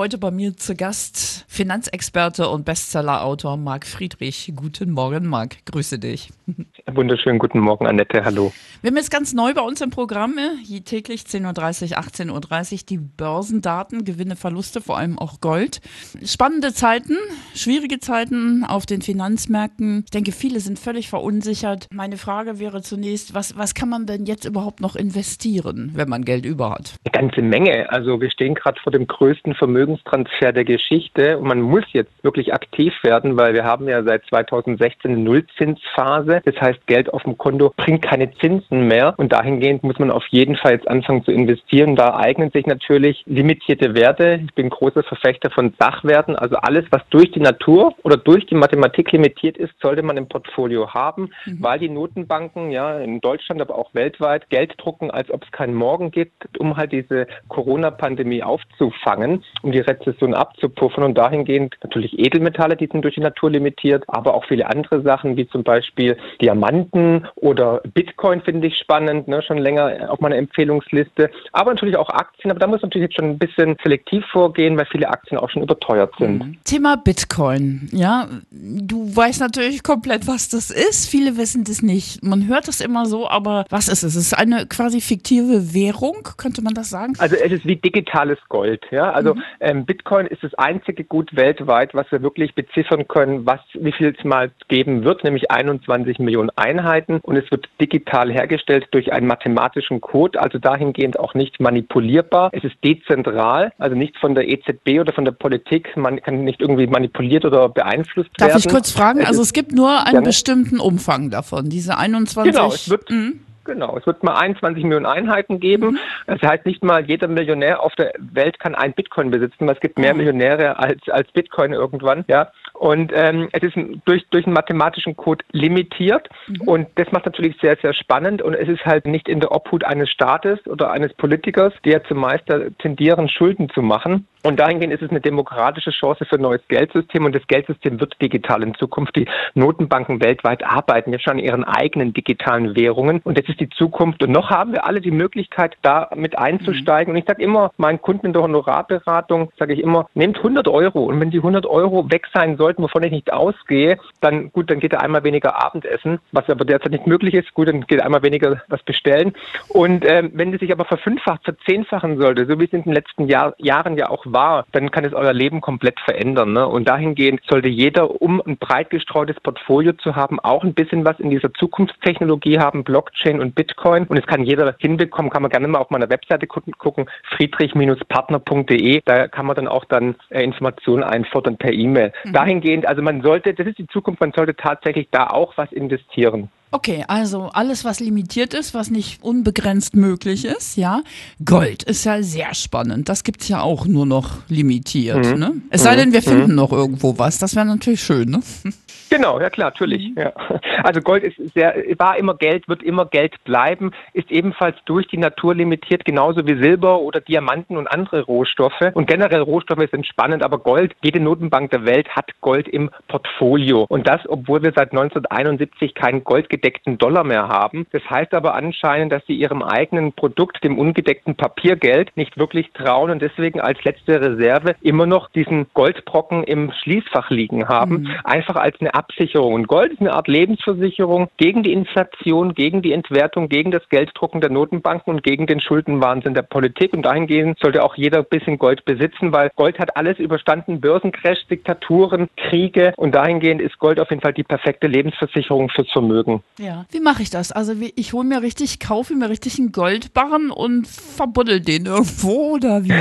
Heute bei mir zu Gast Finanzexperte und Bestsellerautor Marc Friedrich. Guten Morgen, Marc. Grüße dich. Wunderschönen guten Morgen, Annette. Hallo. Wir haben jetzt ganz neu bei uns im Programm, je täglich 10.30 Uhr, 18.30 Uhr, die Börsendaten, Gewinne, Verluste, vor allem auch Gold. Spannende Zeiten, schwierige Zeiten auf den Finanzmärkten. Ich denke, viele sind völlig verunsichert. Meine Frage wäre zunächst, was, was kann man denn jetzt überhaupt noch investieren, wenn man Geld über hat? Eine ganze Menge. Also wir stehen gerade vor dem größten Vermögen Vermögenstransfer der Geschichte. Und man muss jetzt wirklich aktiv werden, weil wir haben ja seit 2016 eine Nullzinsphase. Das heißt, Geld auf dem Konto bringt keine Zinsen mehr. Und dahingehend muss man auf jeden Fall jetzt anfangen zu investieren. Da eignen sich natürlich limitierte Werte. Ich bin großer Verfechter von Sachwerten. Also alles, was durch die Natur oder durch die Mathematik limitiert ist, sollte man im Portfolio haben, mhm. weil die Notenbanken ja in Deutschland, aber auch weltweit Geld drucken, als ob es keinen Morgen gibt, um halt diese Corona-Pandemie aufzufangen um die Rezession abzupuffern und dahingehend natürlich Edelmetalle, die sind durch die Natur limitiert, aber auch viele andere Sachen wie zum Beispiel Diamanten oder Bitcoin finde ich spannend, ne, schon länger auf meiner Empfehlungsliste, aber natürlich auch Aktien, aber da muss man natürlich jetzt schon ein bisschen selektiv vorgehen, weil viele Aktien auch schon überteuert sind. Mhm. Thema Bitcoin, ja, du weißt natürlich komplett, was das ist, viele wissen das nicht. Man hört es immer so, aber was ist es? Es ist eine quasi fiktive Währung, könnte man das sagen? Also es ist wie digitales Gold, ja, also mhm. Ähm, Bitcoin ist das einzige Gut weltweit, was wir wirklich beziffern können, was wie viel es mal geben wird, nämlich 21 Millionen Einheiten. Und es wird digital hergestellt durch einen mathematischen Code, also dahingehend auch nicht manipulierbar. Es ist dezentral, also nicht von der EZB oder von der Politik. Man kann nicht irgendwie manipuliert oder beeinflusst Darf werden. Darf ich kurz fragen? Es also es gibt nur einen ja, bestimmten Umfang davon, diese 21. Genau, es wird, mhm. Genau, es wird mal 21 Millionen Einheiten geben. Mhm. Das heißt, nicht mal jeder Millionär auf der Welt kann ein Bitcoin besitzen, weil es gibt mehr mhm. Millionäre als, als Bitcoin irgendwann. Ja. Und ähm, es ist durch, durch einen mathematischen Code limitiert mhm. und das macht natürlich sehr, sehr spannend und es ist halt nicht in der Obhut eines Staates oder eines Politikers, ja zumeist tendieren, Schulden zu machen. Und dahingehend ist es eine demokratische Chance für ein neues Geldsystem und das Geldsystem wird digital in Zukunft. Die Notenbanken weltweit arbeiten jetzt schon an ihren eigenen digitalen Währungen und das ist die Zukunft. Und noch haben wir alle die Möglichkeit, da mit einzusteigen. Mhm. Und ich sage immer meinen Kunden in der Honorarberatung, sage ich immer, nehmt 100 Euro und wenn die 100 Euro weg sein soll, sollten, wovon ich nicht ausgehe, dann gut, dann geht er einmal weniger Abendessen, was aber derzeit nicht möglich ist. Gut, dann geht er einmal weniger was bestellen. Und ähm, wenn es sich aber verfünffacht, verzehnfachen sollte, so wie es in den letzten Jahr, Jahren ja auch war, dann kann es euer Leben komplett verändern. Ne? Und dahingehend sollte jeder, um ein breit gestreutes Portfolio zu haben, auch ein bisschen was in dieser Zukunftstechnologie haben, Blockchain und Bitcoin. Und es kann jeder hinbekommen, kann man gerne mal auf meiner Webseite gucken, friedrich-partner.de. Da kann man dann auch dann äh, Informationen einfordern per E-Mail. Mhm. Dahin dahingehend, also man sollte, das ist die Zukunft, man sollte tatsächlich da auch was investieren. Okay, also alles, was limitiert ist, was nicht unbegrenzt möglich ist, ja. Gold ist ja sehr spannend. Das gibt es ja auch nur noch limitiert. Mhm. Ne? Es sei denn, wir mhm. finden mhm. noch irgendwo was. Das wäre natürlich schön, ne? Genau, ja klar, natürlich. Mhm. Ja. Also Gold ist sehr, war immer Geld, wird immer Geld bleiben, ist ebenfalls durch die Natur limitiert, genauso wie Silber oder Diamanten und andere Rohstoffe. Und generell Rohstoffe sind spannend, aber Gold, jede Notenbank der Welt hat Gold im Portfolio. Und das, obwohl wir seit 1971 keinen goldgedeckten Dollar mehr haben. Das heißt aber anscheinend, dass sie ihrem eigenen Produkt, dem ungedeckten Papiergeld, nicht wirklich trauen und deswegen als letzte Reserve immer noch diesen Goldbrocken im Schließfach liegen haben. Mhm. Einfach als eine Absicherung. Und Gold ist eine Art Lebensversicherung gegen die Inflation, gegen die Entwertung, gegen das Gelddrucken der Notenbanken und gegen den Schuldenwahnsinn der Politik. Und dahingehend sollte auch jeder ein bisschen Gold besitzen, weil Gold hat alles überstanden. Börsencrash, Diktaturen, Kriege. Und dahingehend ist Gold auf jeden Fall die perfekte Lebensversicherung fürs Vermögen. Ja. Wie mache ich das? Also ich hole mir richtig, kaufe mir richtig einen Goldbarren und verbuddel den irgendwo oder wie?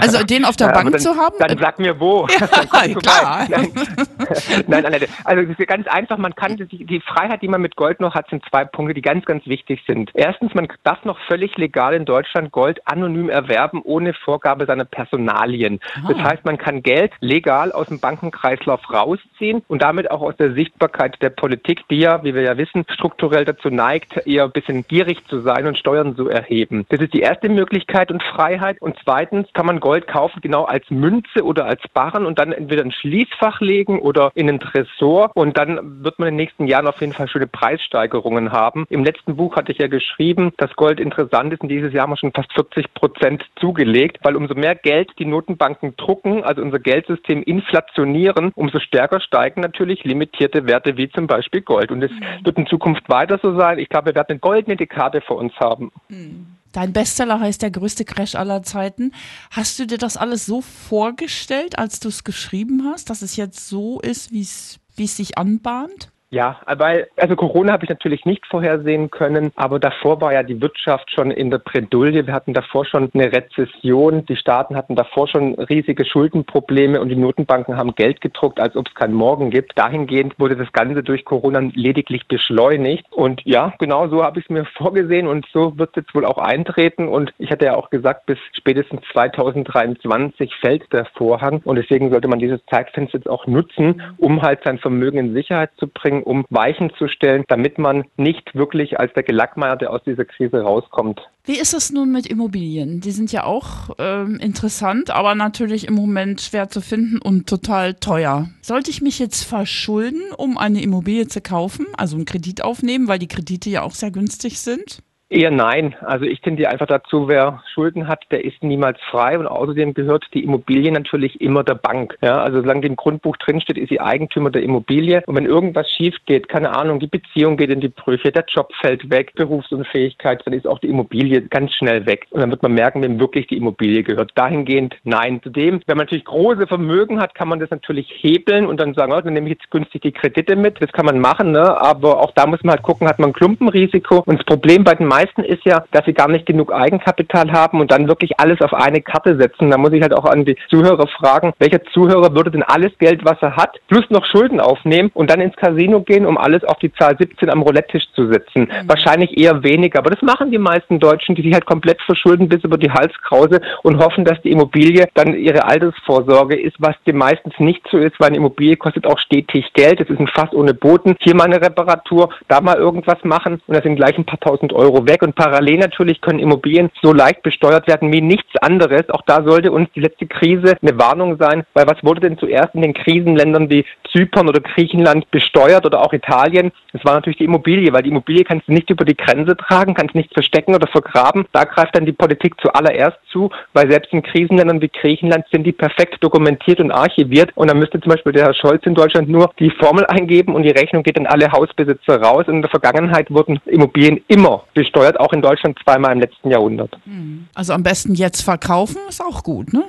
Also den auf der ja, Bank dann, zu haben? Dann sag mir wo. Ja, klar. Nein, nein, nein, Also also ganz einfach, man kann die, die Freiheit, die man mit Gold noch hat, sind zwei Punkte, die ganz, ganz wichtig sind. Erstens, man darf noch völlig legal in Deutschland Gold anonym erwerben, ohne Vorgabe seiner Personalien. Ah. Das heißt, man kann Geld legal aus dem Bankenkreislauf rausziehen und damit auch aus der Sichtbarkeit der Politik, die ja, wie wir ja wissen, strukturell dazu neigt, eher ein bisschen gierig zu sein und Steuern zu erheben. Das ist die erste Möglichkeit und Freiheit. Und zweitens kann man Gold kaufen, genau als Münze oder als Barren und dann entweder ein Schließfach legen oder in einen Tresor. Und dann wird man in den nächsten Jahren auf jeden Fall schöne Preissteigerungen haben. Im letzten Buch hatte ich ja geschrieben, dass Gold interessant ist und dieses Jahr haben wir schon fast 40 Prozent zugelegt, weil umso mehr Geld die Notenbanken drucken, also unser Geldsystem inflationieren, umso stärker steigen natürlich limitierte Werte wie zum Beispiel Gold. Und es mhm. wird in Zukunft weiter so sein. Ich glaube, wir werden eine goldene Dekade vor uns haben. Mhm. Dein Bestseller heißt der größte Crash aller Zeiten. Hast du dir das alles so vorgestellt, als du es geschrieben hast, dass es jetzt so ist, wie es sich anbahnt? Ja, weil, also Corona habe ich natürlich nicht vorhersehen können, aber davor war ja die Wirtschaft schon in der Bredouille. Wir hatten davor schon eine Rezession. Die Staaten hatten davor schon riesige Schuldenprobleme und die Notenbanken haben Geld gedruckt, als ob es keinen Morgen gibt. Dahingehend wurde das Ganze durch Corona lediglich beschleunigt. Und ja, genau so habe ich es mir vorgesehen und so wird es jetzt wohl auch eintreten. Und ich hatte ja auch gesagt, bis spätestens 2023 fällt der Vorhang. Und deswegen sollte man dieses Zeitfenster jetzt auch nutzen, um halt sein Vermögen in Sicherheit zu bringen bringen, um Weichen zu stellen, damit man nicht wirklich als der Gelackmeierte aus dieser Krise rauskommt. Wie ist es nun mit Immobilien? Die sind ja auch ähm, interessant, aber natürlich im Moment schwer zu finden und total teuer. Sollte ich mich jetzt verschulden, um eine Immobilie zu kaufen, also einen Kredit aufnehmen, weil die Kredite ja auch sehr günstig sind? Eher nein. Also ich tendiere einfach dazu, wer Schulden hat, der ist niemals frei und außerdem gehört die Immobilie natürlich immer der Bank. Ja, also solange die im Grundbuch drinsteht, ist sie Eigentümer der Immobilie. Und wenn irgendwas schief geht, keine Ahnung, die Beziehung geht in die Brüche, der Job fällt weg, Berufsunfähigkeit, dann ist auch die Immobilie ganz schnell weg. Und dann wird man merken, wem wirklich die Immobilie gehört. Dahingehend nein. Zudem, wenn man natürlich große Vermögen hat, kann man das natürlich hebeln und dann sagen, oh, dann nehme ich jetzt günstig die Kredite mit. Das kann man machen, ne? aber auch da muss man halt gucken, hat man ein Klumpenrisiko. Und das Problem bei den meisten ist ja, dass sie gar nicht genug Eigenkapital haben und dann wirklich alles auf eine Karte setzen. Da muss ich halt auch an die Zuhörer fragen, welcher Zuhörer würde denn alles Geld, was er hat, plus noch Schulden aufnehmen und dann ins Casino gehen, um alles auf die Zahl 17 am Roulette-Tisch zu setzen? Mhm. Wahrscheinlich eher weniger. Aber das machen die meisten Deutschen, die sich halt komplett verschulden bis über die Halskrause und hoffen, dass die Immobilie dann ihre Altersvorsorge ist, was dem meistens nicht so ist, weil eine Immobilie kostet auch stetig Geld. Das ist ein Fass ohne Boden. Hier mal eine Reparatur, da mal irgendwas machen und da sind gleich ein paar tausend Euro weg und parallel natürlich können Immobilien so leicht besteuert werden wie nichts anderes. Auch da sollte uns die letzte Krise eine Warnung sein, weil was wurde denn zuerst in den Krisenländern wie Zypern oder Griechenland besteuert oder auch Italien? Das war natürlich die Immobilie, weil die Immobilie kannst du nicht über die Grenze tragen, kannst nicht verstecken oder vergraben. Da greift dann die Politik zuallererst zu, weil selbst in Krisenländern wie Griechenland sind die perfekt dokumentiert und archiviert und dann müsste zum Beispiel der Herr Scholz in Deutschland nur die Formel eingeben und die Rechnung geht an alle Hausbesitzer raus. Und in der Vergangenheit wurden Immobilien immer besteuert, auch in Deutschland zweimal im letzten Jahrhundert. Hm. Also am besten jetzt verkaufen ist auch gut, ne?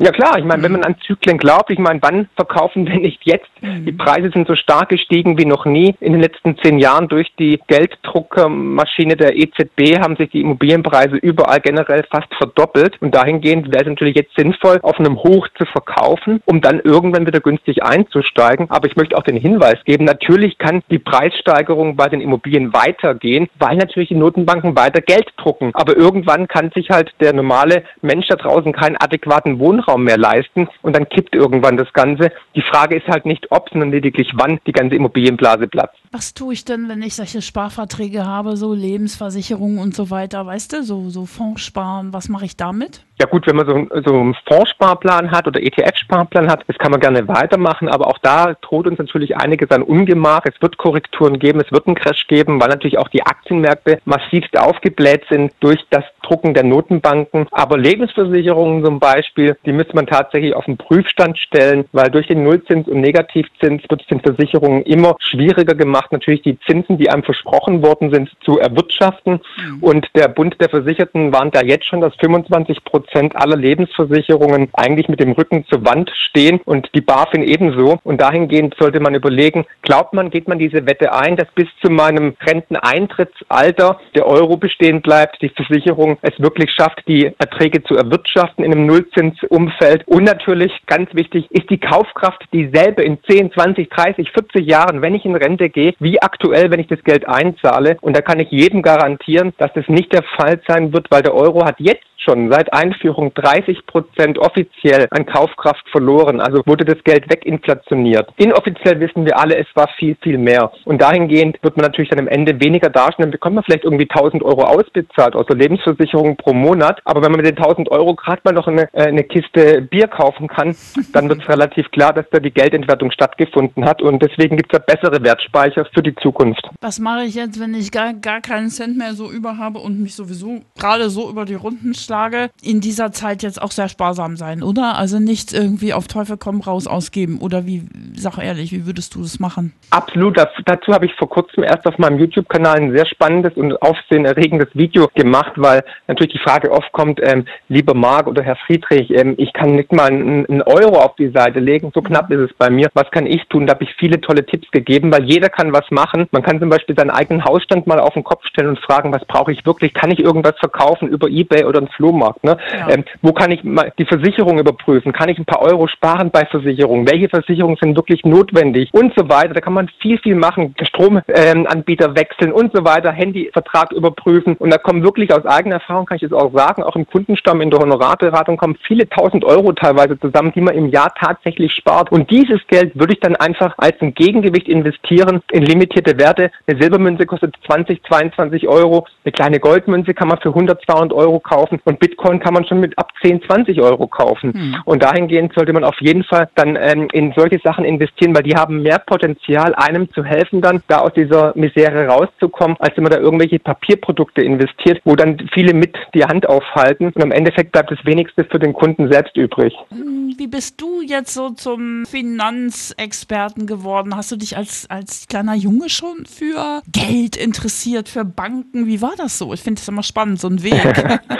Ja klar, ich meine, wenn man an Zyklen glaubt, ich meine, wann verkaufen wir nicht jetzt? Mhm. Die Preise sind so stark gestiegen wie noch nie. In den letzten zehn Jahren durch die Gelddruckermaschine der EZB haben sich die Immobilienpreise überall generell fast verdoppelt. Und dahingehend wäre es natürlich jetzt sinnvoll, auf einem Hoch zu verkaufen, um dann irgendwann wieder günstig einzusteigen. Aber ich möchte auch den Hinweis geben, natürlich kann die Preissteigerung bei den Immobilien weitergehen, weil natürlich die Notenbanken weiter Geld drucken. Aber irgendwann kann sich halt der normale Mensch da draußen keinen adäquaten Wohnraum Wohnraum mehr leisten und dann kippt irgendwann das Ganze. Die Frage ist halt nicht ob, sondern lediglich wann die ganze Immobilienblase platzt. Was tue ich denn, wenn ich solche Sparverträge habe, so Lebensversicherungen und so weiter, weißt du, so, so Fonds sparen, was mache ich damit? Ja gut, wenn man so, so einen Fondssparplan hat oder ETF-Sparplan hat, das kann man gerne weitermachen, aber auch da droht uns natürlich einiges an Ungemach. Es wird Korrekturen geben, es wird einen Crash geben, weil natürlich auch die Aktienmärkte massivst aufgebläht sind durch das Drucken der Notenbanken. Aber Lebensversicherungen zum Beispiel, die müsste man tatsächlich auf den Prüfstand stellen, weil durch den Nullzins und Negativzins wird es den Versicherungen immer schwieriger gemacht, natürlich die Zinsen, die einem versprochen worden sind, zu erwirtschaften. Mhm. Und der Bund der Versicherten warnt da jetzt schon, dass 25 Prozent Prozent aller Lebensversicherungen eigentlich mit dem Rücken zur Wand stehen und die BaFin ebenso. Und dahingehend sollte man überlegen, glaubt man, geht man diese Wette ein, dass bis zu meinem Renteneintrittsalter der Euro bestehen bleibt, die Versicherung es wirklich schafft, die Erträge zu erwirtschaften in einem Nullzinsumfeld. Und natürlich, ganz wichtig, ist die Kaufkraft dieselbe in 10, 20, 30, 40 Jahren, wenn ich in Rente gehe, wie aktuell, wenn ich das Geld einzahle. Und da kann ich jedem garantieren, dass das nicht der Fall sein wird, weil der Euro hat jetzt schon seit Einführung 30 Prozent offiziell an Kaufkraft verloren. Also wurde das Geld weginflationiert. Inoffiziell wissen wir alle, es war viel, viel mehr. Und dahingehend wird man natürlich dann am Ende weniger darstellen. Dann bekommt man vielleicht irgendwie 1000 Euro ausbezahlt aus der Lebensversicherung pro Monat. Aber wenn man mit den 1000 Euro gerade mal noch eine, äh, eine Kiste Bier kaufen kann, dann wird es relativ klar, dass da die Geldentwertung stattgefunden hat. Und deswegen gibt es da bessere Wertspeicher für die Zukunft. Was mache ich jetzt, wenn ich gar, gar keinen Cent mehr so über habe und mich sowieso gerade so über die Runden Ratschlage, in dieser Zeit jetzt auch sehr sparsam sein, oder? Also nicht irgendwie auf Teufel komm raus ausgeben. Oder wie, sag ehrlich, wie würdest du das machen? Absolut. Dazu habe ich vor kurzem erst auf meinem YouTube-Kanal ein sehr spannendes und aufsehenerregendes Video gemacht, weil natürlich die Frage oft kommt, ähm, lieber Marc oder Herr Friedrich, ähm, ich kann nicht mal einen, Euro auf die Seite legen, so knapp ist es bei mir. Was kann ich tun? Da habe ich viele tolle Tipps gegeben, weil jeder kann was machen. Man kann zum Beispiel seinen eigenen Hausstand mal auf den Kopf stellen und fragen, was brauche ich wirklich? Kann ich irgendwas verkaufen über Ebay oder einen Flohmarkt. Ne? Ja. Ähm, wo kann ich mal die Versicherung überprüfen? Kann ich ein paar Euro sparen bei Versicherungen? Welche Versicherungen sind wirklich notwendig? Und so weiter. Da kann man viel, viel machen. Stromanbieter ähm, wechseln und so weiter. Handyvertrag überprüfen. Und da kommen wirklich aus eigener Erfahrung, kann ich das auch sagen, auch im Kundenstamm in der Honorarberatung kommen viele tausend Euro teilweise zusammen, die man im Jahr tatsächlich spart. Und dieses Geld würde ich dann einfach als ein Gegengewicht investieren in limitierte Werte. Eine Silbermünze kostet 20, 22 Euro. Eine kleine Goldmünze kann man für 100, 200 Euro kaufen und Bitcoin kann man schon mit ab 10, 20 Euro kaufen. Hm. Und dahingehend sollte man auf jeden Fall dann ähm, in solche Sachen investieren, weil die haben mehr Potenzial, einem zu helfen, dann da aus dieser Misere rauszukommen, als wenn man da irgendwelche Papierprodukte investiert, wo dann viele mit die Hand aufhalten und am Endeffekt bleibt das wenigste für den Kunden selbst übrig. Hm, wie bist du jetzt so zum Finanzexperten geworden? Hast du dich als, als kleiner Junge schon für Geld interessiert, für Banken? Wie war das so? Ich finde es immer spannend, so ein Weg.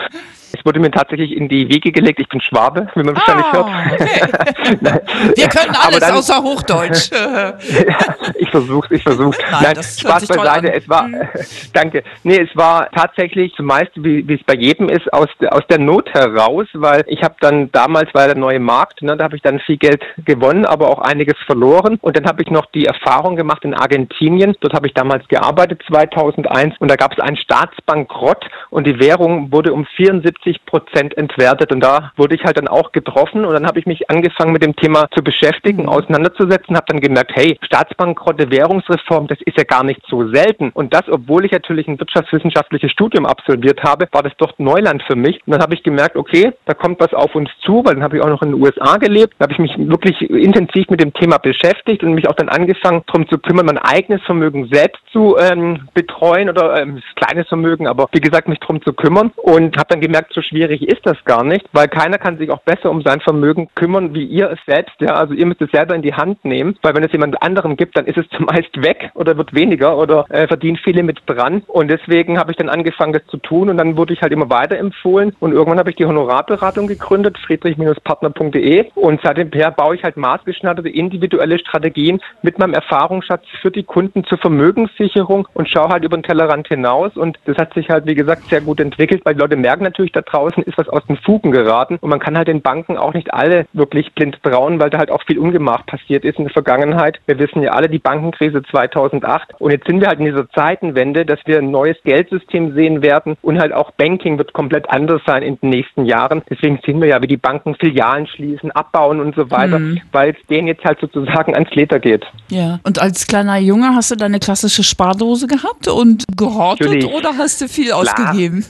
Es wurde mir tatsächlich in die Wiege gelegt, ich bin Schwabe, wie man wahrscheinlich ah, hört. Okay. Wir können alles dann, außer Hochdeutsch. ich versuch's, ich versuch's. Nein, Nein Spaß beiseite. Es war, mhm. danke. Nee, es war tatsächlich zumeist, wie, wie es bei jedem ist, aus, aus der Not heraus, weil ich habe dann damals war der neue Markt, ne, da habe ich dann viel Geld gewonnen, aber auch einiges verloren. Und dann habe ich noch die Erfahrung gemacht in Argentinien. Dort habe ich damals gearbeitet, 2001, und da gab es einen Staatsbankrott und die Währung wurde um 74 70 Prozent entwertet. Und da wurde ich halt dann auch getroffen und dann habe ich mich angefangen mit dem Thema zu beschäftigen, mhm. auseinanderzusetzen, habe dann gemerkt, hey, Staatsbankrotte, Währungsreform, das ist ja gar nicht so selten. Und das, obwohl ich natürlich ein wirtschaftswissenschaftliches Studium absolviert habe, war das doch Neuland für mich. Und dann habe ich gemerkt, okay, da kommt was auf uns zu, weil dann habe ich auch noch in den USA gelebt. Da habe ich mich wirklich intensiv mit dem Thema beschäftigt und mich auch dann angefangen, darum zu kümmern, mein eigenes Vermögen selbst zu ähm, betreuen oder ähm, kleines Vermögen, aber wie gesagt, mich darum zu kümmern und habe dann gemerkt, so schwierig ist das gar nicht, weil keiner kann sich auch besser um sein Vermögen kümmern wie ihr es selbst. Ja, also ihr müsst es selber in die Hand nehmen, weil wenn es jemand anderem gibt, dann ist es zumeist weg oder wird weniger oder äh, verdienen viele mit dran. Und deswegen habe ich dann angefangen, das zu tun und dann wurde ich halt immer weiter empfohlen und irgendwann habe ich die Honorarberatung gegründet, friedrich-partner.de und seitdem baue ich halt maßgeschneiderte individuelle Strategien mit meinem Erfahrungsschatz für die Kunden zur Vermögenssicherung und schaue halt über den Tellerrand hinaus und das hat sich halt, wie gesagt, sehr gut entwickelt, weil die Leute merken natürlich, da draußen ist was aus den Fugen geraten und man kann halt den Banken auch nicht alle wirklich blind trauen, weil da halt auch viel Ungemach passiert ist in der Vergangenheit. Wir wissen ja alle die Bankenkrise 2008 und jetzt sind wir halt in dieser Zeitenwende, dass wir ein neues Geldsystem sehen werden und halt auch Banking wird komplett anders sein in den nächsten Jahren. Deswegen sehen wir ja, wie die Banken Filialen schließen, abbauen und so weiter, mhm. weil es denen jetzt halt sozusagen ans Leder geht. Ja, und als kleiner Junge hast du deine klassische Spardose gehabt und gehortet oder hast du viel Klar. ausgegeben?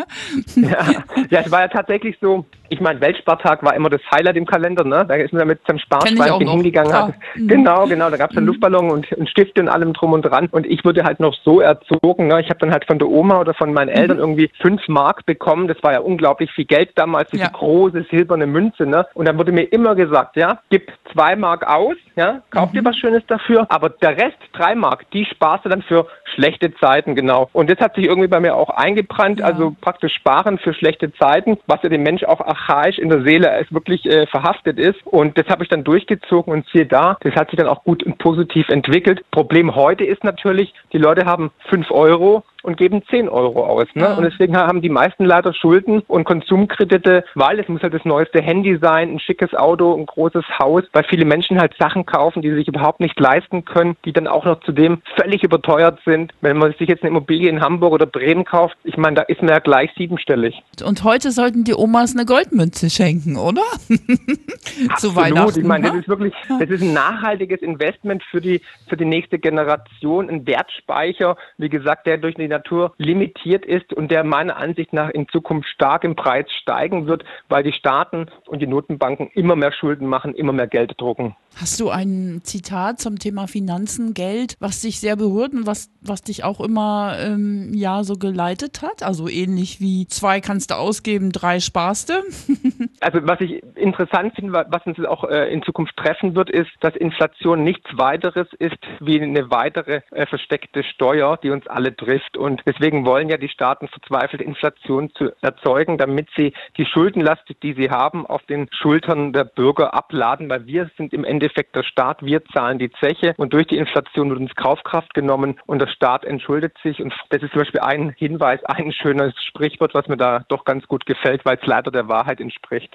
ja, ja, es war ja tatsächlich so, ich meine, Weltspartag war immer das Highlight im Kalender, ne? Da ist man ja mit seinem Sparschwein hingegangen. Hat. Mhm. Genau, genau, da gab es dann mhm. Luftballon und, und Stifte und allem drum und dran. Und ich wurde halt noch so erzogen, ne? Ich habe dann halt von der Oma oder von meinen Eltern mhm. irgendwie fünf Mark bekommen. Das war ja unglaublich viel Geld damals, diese ja. große silberne Münze, ne? Und dann wurde mir immer gesagt, ja, gib zwei Mark aus, ja, kauf mhm. dir was Schönes dafür, aber der Rest, drei Mark, die sparst du dann für schlechte Zeiten, genau. Und das hat sich irgendwie bei mir auch eingebrannt, ja. also praktisch sparen für schlechte Zeiten, was ja dem Mensch auch archaisch in der Seele es wirklich äh, verhaftet ist. Und das habe ich dann durchgezogen und siehe da, das hat sich dann auch gut und positiv entwickelt. Problem heute ist natürlich, die Leute haben fünf Euro und geben 10 Euro aus. Ne? Ja. Und deswegen haben die meisten leider Schulden und Konsumkredite, weil es muss halt das neueste Handy sein, ein schickes Auto, ein großes Haus, weil viele Menschen halt Sachen kaufen, die sie sich überhaupt nicht leisten können, die dann auch noch zudem völlig überteuert sind. Wenn man sich jetzt eine Immobilie in Hamburg oder Bremen kauft, ich meine, da ist man ja gleich siebenstellig. Und heute sollten die Omas eine Goldmünze schenken, oder? Zu Weihnachten. Ich meine, das ne? ist wirklich, das ist ein nachhaltiges Investment für die, für die nächste Generation, ein Wertspeicher, wie gesagt, der durch die Natur limitiert ist und der meiner Ansicht nach in Zukunft stark im Preis steigen wird, weil die Staaten und die Notenbanken immer mehr Schulden machen, immer mehr Geld drucken. Hast du ein Zitat zum Thema Finanzen, Geld, was dich sehr berührt und was, was dich auch immer ähm, ja so geleitet hat? Also ähnlich wie zwei kannst du ausgeben, drei sparst du. Also was ich interessant finde, wa- was uns auch äh, in Zukunft treffen wird, ist, dass Inflation nichts weiteres ist wie eine weitere äh, versteckte Steuer, die uns alle trifft. Und deswegen wollen ja die Staaten verzweifelt Inflation zu erzeugen, damit sie die Schuldenlast, die sie haben, auf den Schultern der Bürger abladen, weil wir sind im Endeffekt der Staat, wir zahlen die Zeche und durch die Inflation wird uns Kaufkraft genommen und der Staat entschuldet sich. Und das ist zum Beispiel ein Hinweis, ein schönes Sprichwort, was mir da doch ganz gut gefällt, weil es leider der Wahrheit entspricht.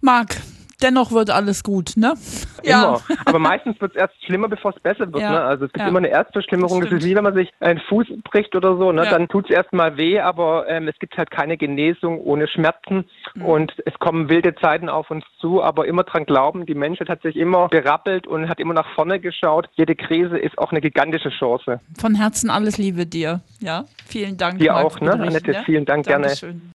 Marc, dennoch wird alles gut, ne? Immer. Aber meistens wird es erst schlimmer, bevor es besser wird. Ja. Ne? Also es gibt Ja. immer eine Erstverschlimmerung. Das Das, ist wie wenn man sich einen Fuß bricht oder so. Ne? Ja. Dann tut es erstmal weh, aber ähm, es gibt halt keine Genesung ohne Schmerzen. Mhm. Und es kommen wilde Zeiten auf uns zu, aber immer dran glauben, die Menschheit hat sich immer berappelt und hat immer nach vorne geschaut. Jede Krise ist auch eine gigantische Chance. Von Herzen alles Liebe dir. Ja, vielen Dank. Dir Marc auch, ne, Annette? Vielen Dank, gerne. Dankeschön.